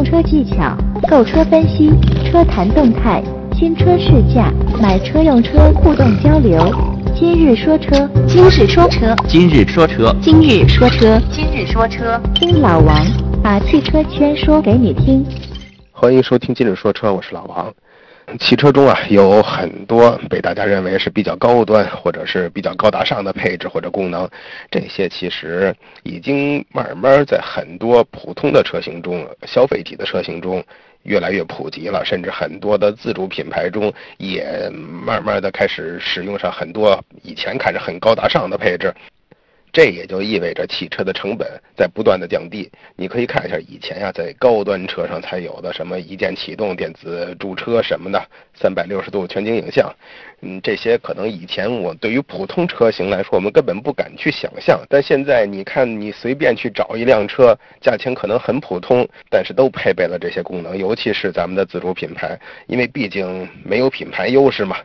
用车技巧、购车分析、车谈动态、新车试驾、买车用车互动交流。今日说车，今日说车，今日说车，今日说车，今日说车，听老王把汽车圈说给你听。欢迎收听今日说车，我是老王。汽车中啊，有很多被大家认为是比较高端或者是比较高大上的配置或者功能，这些其实已经慢慢在很多普通的车型中、消费级的车型中越来越普及了，甚至很多的自主品牌中也慢慢的开始使用上很多以前看着很高大上的配置。这也就意味着汽车的成本在不断的降低。你可以看一下以前呀，在高端车上才有的什么一键启动、电子驻车什么的，三百六十度全景影像，嗯，这些可能以前我对于普通车型来说，我们根本不敢去想象。但现在你看，你随便去找一辆车，价钱可能很普通，但是都配备了这些功能。尤其是咱们的自主品牌，因为毕竟没有品牌优势嘛，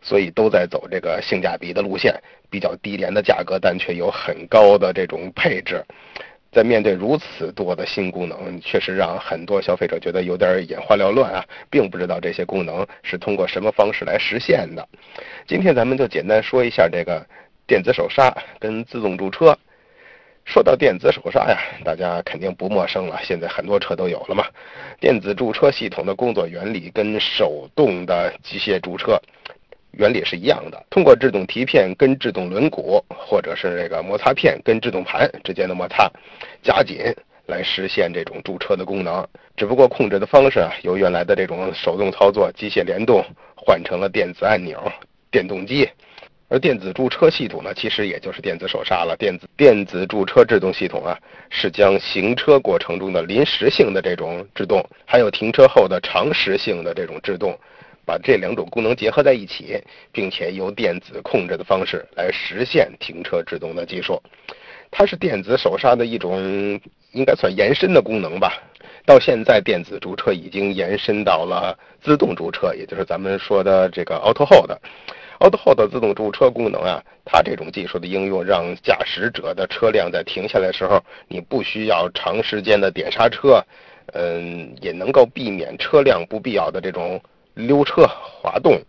所以都在走这个性价比的路线。比较低廉的价格，但却有很高的这种配置，在面对如此多的新功能，确实让很多消费者觉得有点眼花缭乱啊，并不知道这些功能是通过什么方式来实现的。今天咱们就简单说一下这个电子手刹跟自动驻车。说到电子手刹呀，大家肯定不陌生了，现在很多车都有了嘛。电子驻车系统的工作原理跟手动的机械驻车。原理是一样的，通过制动蹄片跟制动轮毂，或者是这个摩擦片跟制动盘之间的摩擦夹紧，来实现这种驻车的功能。只不过控制的方式啊，由原来的这种手动操作、机械联动，换成了电子按钮、电动机。而电子驻车系统呢，其实也就是电子手刹了。电子电子驻车制动系统啊，是将行车过程中的临时性的这种制动，还有停车后的常识性的这种制动。把这两种功能结合在一起，并且由电子控制的方式来实现停车制动的技术，它是电子手刹的一种，应该算延伸的功能吧。到现在，电子驻车已经延伸到了自动驻车，也就是咱们说的这个 Auto Hold。Auto Hold 自动驻车功能啊，它这种技术的应用，让驾驶者的车辆在停下来的时候，你不需要长时间的点刹车，嗯，也能够避免车辆不必要的这种。溜车滑动，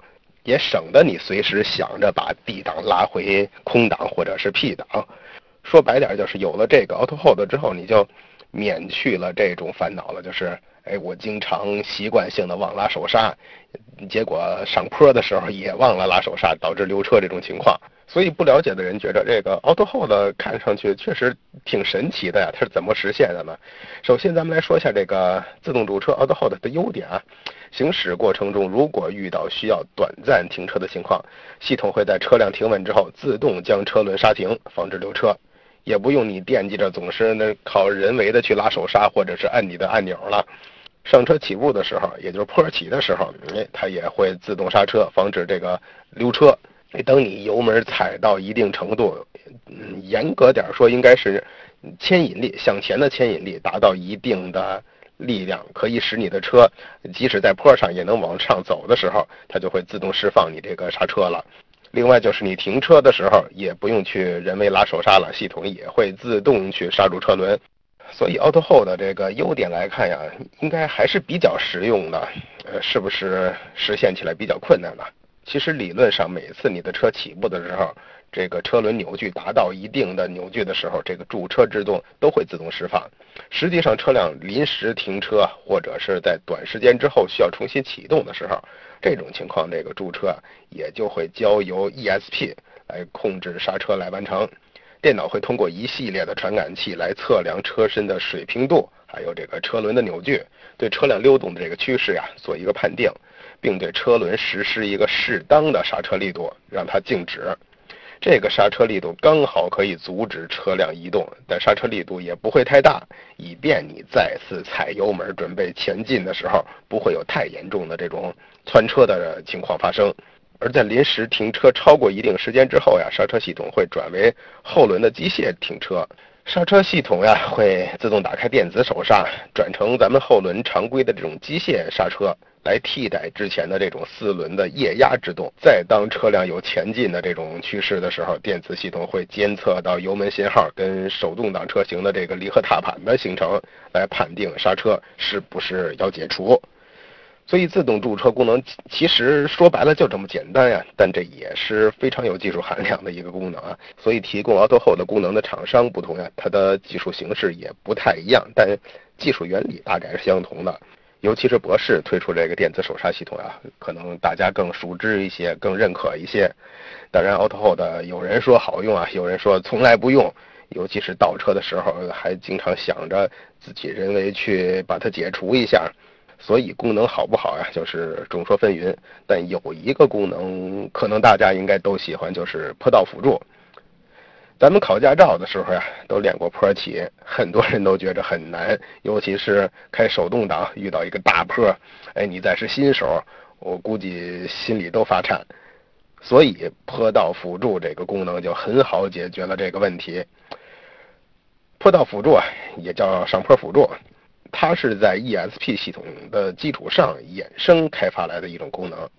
也省得你随时想着把 D 档拉回空档或者是 P 档。说白点就是有了这个 Auto Hold 之后，你就免去了这种烦恼了。就是，哎，我经常习惯性的忘拉手刹，结果上坡的时候也忘了拉手刹，导致溜车这种情况。所以不了解的人觉得这个 Auto Hold 看上去确实挺神奇的呀，它是怎么实现的呢？首先咱们来说一下这个自动驻车 Auto Hold 的优点啊。行驶过程中，如果遇到需要短暂停车的情况，系统会在车辆停稳之后自动将车轮刹停，防止溜车，也不用你惦记着总是那靠人为的去拉手刹或者是按你的按钮了。上车起步的时候，也就是坡起的时候，哎，它也会自动刹车，防止这个溜车。等你油门踩到一定程度，嗯，严格点说，应该是牵引力向前的牵引力达到一定的。力量可以使你的车，即使在坡上也能往上走的时候，它就会自动释放你这个刹车了。另外就是你停车的时候，也不用去人为拉手刹了，系统也会自动去刹住车轮。所以 Auto Hold 的这个优点来看呀，应该还是比较实用的。呃，是不是实现起来比较困难呢？其实理论上，每次你的车起步的时候，这个车轮扭矩达到一定的扭矩的时候，这个驻车制动都会自动释放。实际上，车辆临时停车或者是在短时间之后需要重新启动的时候，这种情况，这个驻车也就会交由 ESP 来控制刹车来完成。电脑会通过一系列的传感器来测量车身的水平度，还有这个车轮的扭矩，对车辆溜动的这个趋势呀做一个判定。并对车轮实施一个适当的刹车力度，让它静止。这个刹车力度刚好可以阻止车辆移动，但刹车力度也不会太大，以便你再次踩油门准备前进的时候，不会有太严重的这种窜车的情况发生。而在临时停车超过一定时间之后呀，刹车系统会转为后轮的机械停车。刹车系统呀，会自动打开电子手刹，转成咱们后轮常规的这种机械刹车，来替代之前的这种四轮的液压制动。再当车辆有前进的这种趋势的时候，电子系统会监测到油门信号跟手动挡车型的这个离合踏板的形成，来判定刹车是不是要解除。所以自动驻车功能其实说白了就这么简单呀，但这也是非常有技术含量的一个功能啊。所以提供 Auto Hold 功能的厂商不同呀，它的技术形式也不太一样，但技术原理大概是相同的。尤其是博世推出这个电子手刹系统啊，可能大家更熟知一些，更认可一些。当然，Auto Hold 有人说好用啊，有人说从来不用，尤其是倒车的时候还经常想着自己人为去把它解除一下。所以功能好不好呀，就是众说纷纭。但有一个功能，可能大家应该都喜欢，就是坡道辅助。咱们考驾照的时候呀，都练过坡起，很多人都觉着很难，尤其是开手动挡遇到一个大坡，哎，你再是新手，我估计心里都发颤。所以坡道辅助这个功能就很好解决了这个问题。坡道辅助啊，也叫上坡辅助。它是在 ESP 系统的基础上衍生开发来的一种功能，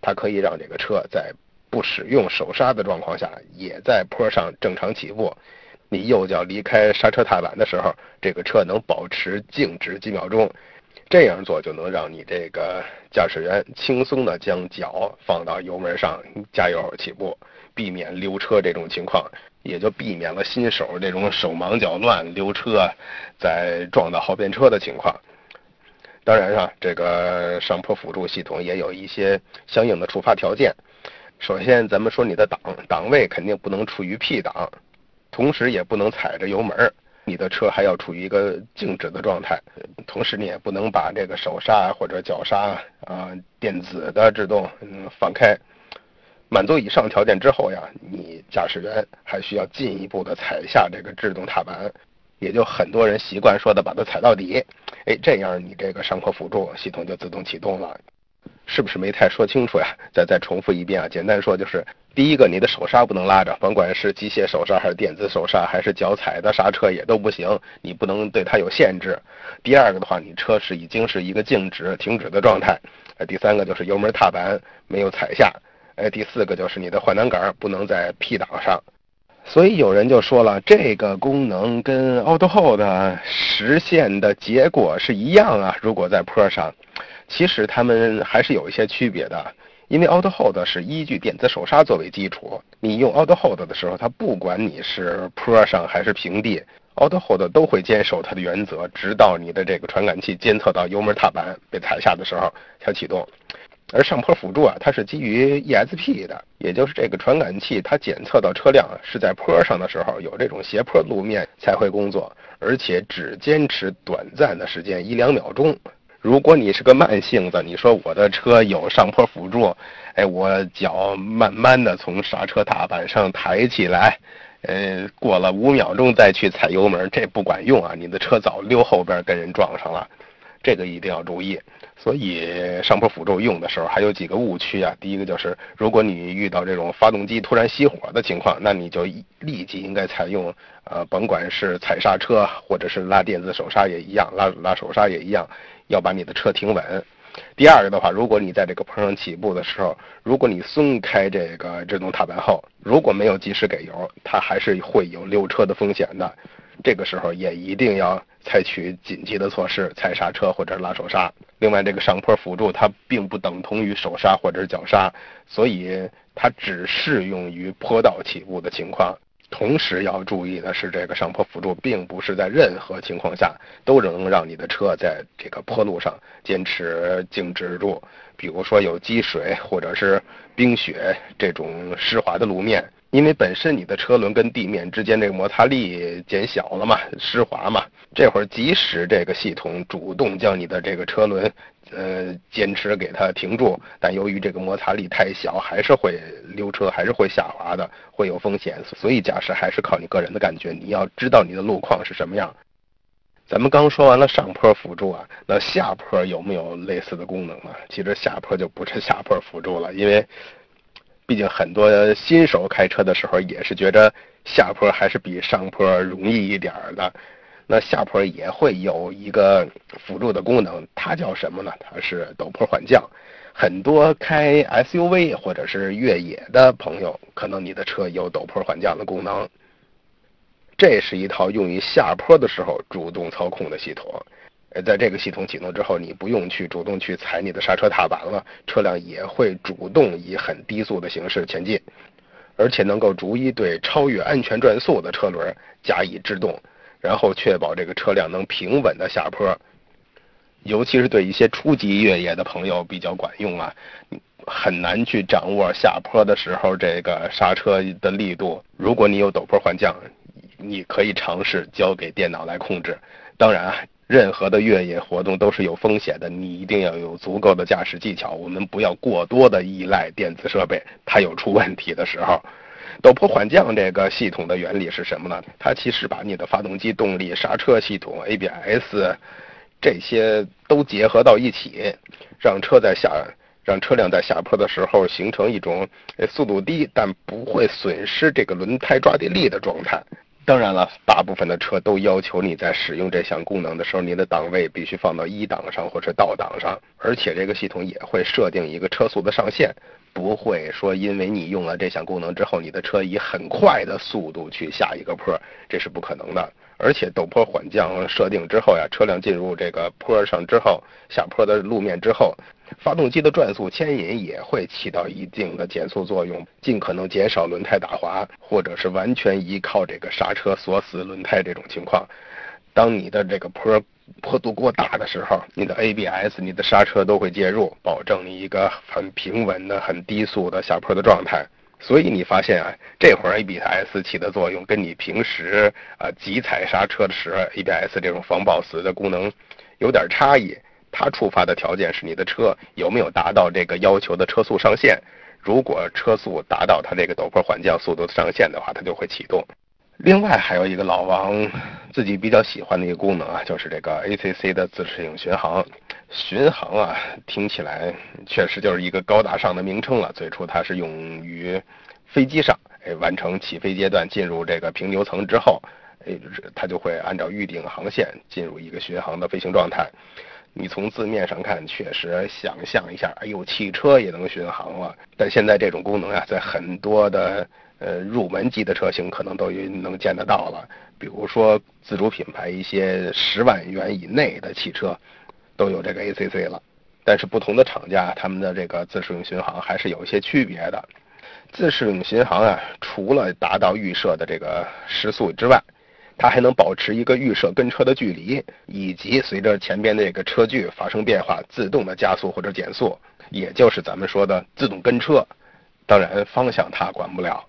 它可以让这个车在不使用手刹的状况下，也在坡上正常起步。你右脚离开刹车踏板的时候，这个车能保持静止几秒钟。这样做就能让你这个驾驶员轻松的将脚放到油门上加油起步，避免溜车这种情况。也就避免了新手这种手忙脚乱溜车，再撞到后边车的情况。当然啊，这个上坡辅助系统也有一些相应的触发条件。首先，咱们说你的档档位肯定不能处于 P 档，同时也不能踩着油门，你的车还要处于一个静止的状态。同时，你也不能把这个手刹或者脚刹啊电子的制动嗯放开。满足以上条件之后呀，你驾驶员还需要进一步的踩下这个制动踏板，也就很多人习惯说的把它踩到底，哎，这样你这个上坡辅助系统就自动启动了，是不是没太说清楚呀？再再重复一遍啊，简单说就是，第一个你的手刹不能拉着，甭管是机械手刹还是电子手刹还是脚踩的刹车也都不行，你不能对它有限制。第二个的话，你车是已经是一个静止停止的状态。第三个就是油门踏板没有踩下。哎，第四个就是你的换挡杆不能在 P 档上，所以有人就说了，这个功能跟 Auto Hold 实现的结果是一样啊。如果在坡上，其实它们还是有一些区别的，因为 Auto Hold 是依据电子手刹作为基础，你用 Auto Hold 的时候，它不管你是坡上还是平地，Auto Hold 都会坚守它的原则，直到你的这个传感器监测到油门踏板被踩下的时候才启动。而上坡辅助啊，它是基于 ESP 的，也就是这个传感器，它检测到车辆是在坡上的时候有这种斜坡路面才会工作，而且只坚持短暂的时间一两秒钟。如果你是个慢性子，你说我的车有上坡辅助，哎，我脚慢慢的从刹车踏板上抬起来，呃，过了五秒钟再去踩油门，这不管用啊！你的车早溜后边跟人撞上了，这个一定要注意。所以上坡辅助用的时候还有几个误区啊。第一个就是，如果你遇到这种发动机突然熄火的情况，那你就立即应该采用，呃，甭管是踩刹车或者是拉电子手刹也一样，拉拉手刹也一样，要把你的车停稳。第二个的话，如果你在这个坡上起步的时候，如果你松开这个制动踏板后，如果没有及时给油，它还是会有溜车的风险的。这个时候也一定要采取紧急的措施，踩刹车或者拉手刹。另外，这个上坡辅助它并不等同于手刹或者脚刹，所以它只适用于坡道起步的情况。同时要注意的是，这个上坡辅助并不是在任何情况下都能让你的车在这个坡路上坚持静止住。比如说有积水或者是冰雪这种湿滑的路面。因为本身你的车轮跟地面之间这个摩擦力减小了嘛，湿滑嘛，这会儿即使这个系统主动将你的这个车轮，呃，坚持给它停住，但由于这个摩擦力太小，还是会溜车，还是会下滑的，会有风险。所以驾驶还是靠你个人的感觉，你要知道你的路况是什么样。咱们刚说完了上坡辅助啊，那下坡有没有类似的功能呢？其实下坡就不是下坡辅助了，因为。毕竟很多新手开车的时候也是觉着下坡还是比上坡容易一点的。那下坡也会有一个辅助的功能，它叫什么呢？它是陡坡缓降。很多开 SUV 或者是越野的朋友，可能你的车有陡坡缓降的功能。这是一套用于下坡的时候主动操控的系统。呃，在这个系统启动之后，你不用去主动去踩你的刹车踏板了，车辆也会主动以很低速的形式前进，而且能够逐一对超越安全转速的车轮加以制动。然后确保这个车辆能平稳的下坡，尤其是对一些初级越野的朋友比较管用啊，很难去掌握下坡的时候这个刹车的力度。如果你有陡坡缓降，你可以尝试交给电脑来控制。当然啊，任何的越野活动都是有风险的，你一定要有足够的驾驶技巧。我们不要过多的依赖电子设备，它有出问题的时候。陡坡缓降这个系统的原理是什么呢？它其实把你的发动机动力、刹车系统、ABS 这些都结合到一起，让车在下，让车辆在下坡的时候形成一种速度低但不会损失这个轮胎抓地力的状态。当然了，大部分的车都要求你在使用这项功能的时候，你的档位必须放到一档上或者倒档上，而且这个系统也会设定一个车速的上限，不会说因为你用了这项功能之后，你的车以很快的速度去下一个坡，这是不可能的。而且陡坡缓降设定之后呀，车辆进入这个坡上之后，下坡的路面之后。发动机的转速牵引也会起到一定的减速作用，尽可能减少轮胎打滑，或者是完全依靠这个刹车锁死轮胎这种情况。当你的这个坡坡度过大的时候，你的 ABS、你的刹车都会介入，保证你一个很平稳的、很低速的下坡的状态。所以你发现啊，这会儿 ABS 起的作用跟你平时啊急踩刹车的时候 ABS 这种防抱死的功能有点差异。它触发的条件是你的车有没有达到这个要求的车速上限。如果车速达到它这个陡坡缓降速度上限的话，它就会启动。另外还有一个老王自己比较喜欢的一个功能啊，就是这个 ACC 的自适应巡航。巡航啊，听起来确实就是一个高大上的名称了。最初它是用于飞机上，哎，完成起飞阶段进入这个平流层之后，哎，它就会按照预定航线进入一个巡航的飞行状态。你从字面上看，确实想象一下，哎呦，汽车也能巡航了。但现在这种功能啊，在很多的呃入门级的车型可能都能见得到了。比如说自主品牌一些十万元以内的汽车，都有这个 ACC 了。但是不同的厂家，他们的这个自适应巡航还是有一些区别的。自适应巡航啊，除了达到预设的这个时速之外，它还能保持一个预设跟车的距离，以及随着前边这个车距发生变化，自动的加速或者减速，也就是咱们说的自动跟车。当然，方向它管不了。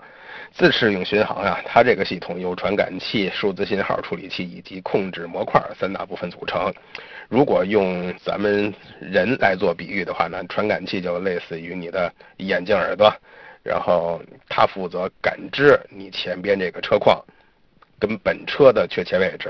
自适应巡航啊，它这个系统由传感器、数字信号处理器以及控制模块三大部分组成。如果用咱们人来做比喻的话呢，传感器就类似于你的眼睛、耳朵，然后它负责感知你前边这个车况。跟本车的确切位置，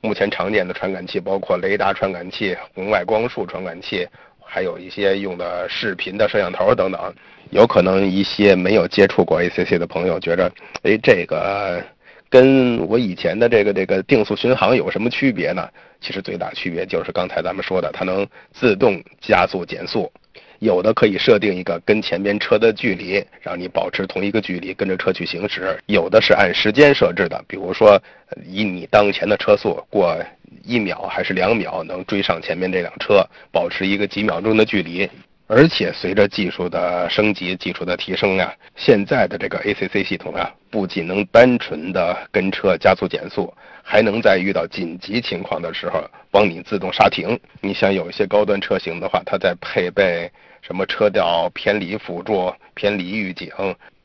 目前常见的传感器包括雷达传感器、红外光束传感器，还有一些用的视频的摄像头等等。有可能一些没有接触过 ACC 的朋友觉着，哎，这个跟我以前的这个这个定速巡航有什么区别呢？其实最大区别就是刚才咱们说的，它能自动加速减速。有的可以设定一个跟前边车的距离，让你保持同一个距离跟着车去行驶；有的是按时间设置的，比如说以你当前的车速过一秒还是两秒能追上前面这辆车，保持一个几秒钟的距离。而且随着技术的升级、技术的提升呀，现在的这个 ACC 系统啊，不仅能单纯的跟车加速减速，还能在遇到紧急情况的时候帮你自动刹停。你像有一些高端车型的话，它在配备。什么车道偏离辅助、偏离预警，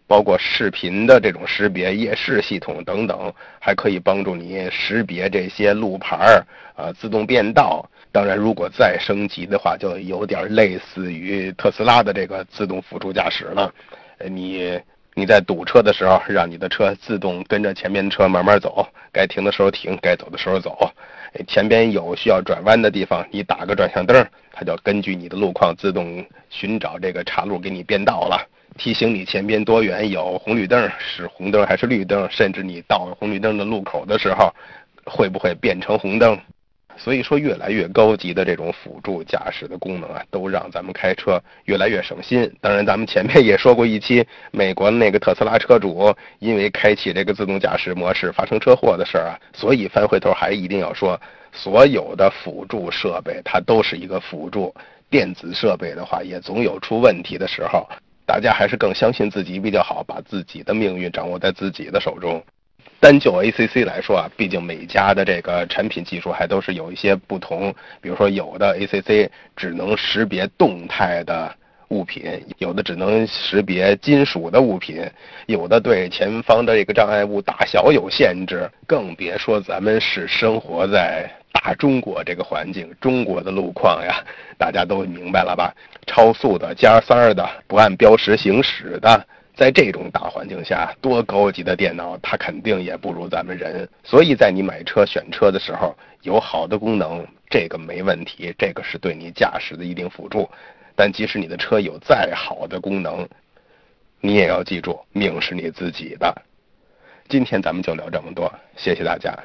包括视频的这种识别、夜视系统等等，还可以帮助你识别这些路牌儿啊，自动变道。当然，如果再升级的话，就有点类似于特斯拉的这个自动辅助驾驶了。你你在堵车的时候，让你的车自动跟着前面车慢慢走，该停的时候停，该走的时候走。前边有需要转弯的地方，你打个转向灯，它就根据你的路况自动寻找这个岔路给你变道了，提醒你前边多远有红绿灯，是红灯还是绿灯，甚至你到红绿灯的路口的时候，会不会变成红灯。所以说，越来越高级的这种辅助驾驶的功能啊，都让咱们开车越来越省心。当然，咱们前面也说过一期，美国那个特斯拉车主因为开启这个自动驾驶模式发生车祸的事儿啊，所以翻回头还一定要说，所有的辅助设备它都是一个辅助，电子设备的话也总有出问题的时候，大家还是更相信自己比较好，把自己的命运掌握在自己的手中。单就 ACC 来说啊，毕竟每家的这个产品技术还都是有一些不同。比如说，有的 ACC 只能识别动态的物品，有的只能识别金属的物品，有的对前方的这个障碍物大小有限制。更别说咱们是生活在大中国这个环境，中国的路况呀，大家都明白了吧？超速的、加塞儿的、不按标识行驶的。在这种大环境下，多高级的电脑，它肯定也不如咱们人。所以在你买车选车的时候，有好的功能，这个没问题，这个是对你驾驶的一定辅助。但即使你的车有再好的功能，你也要记住，命是你自己的。今天咱们就聊这么多，谢谢大家。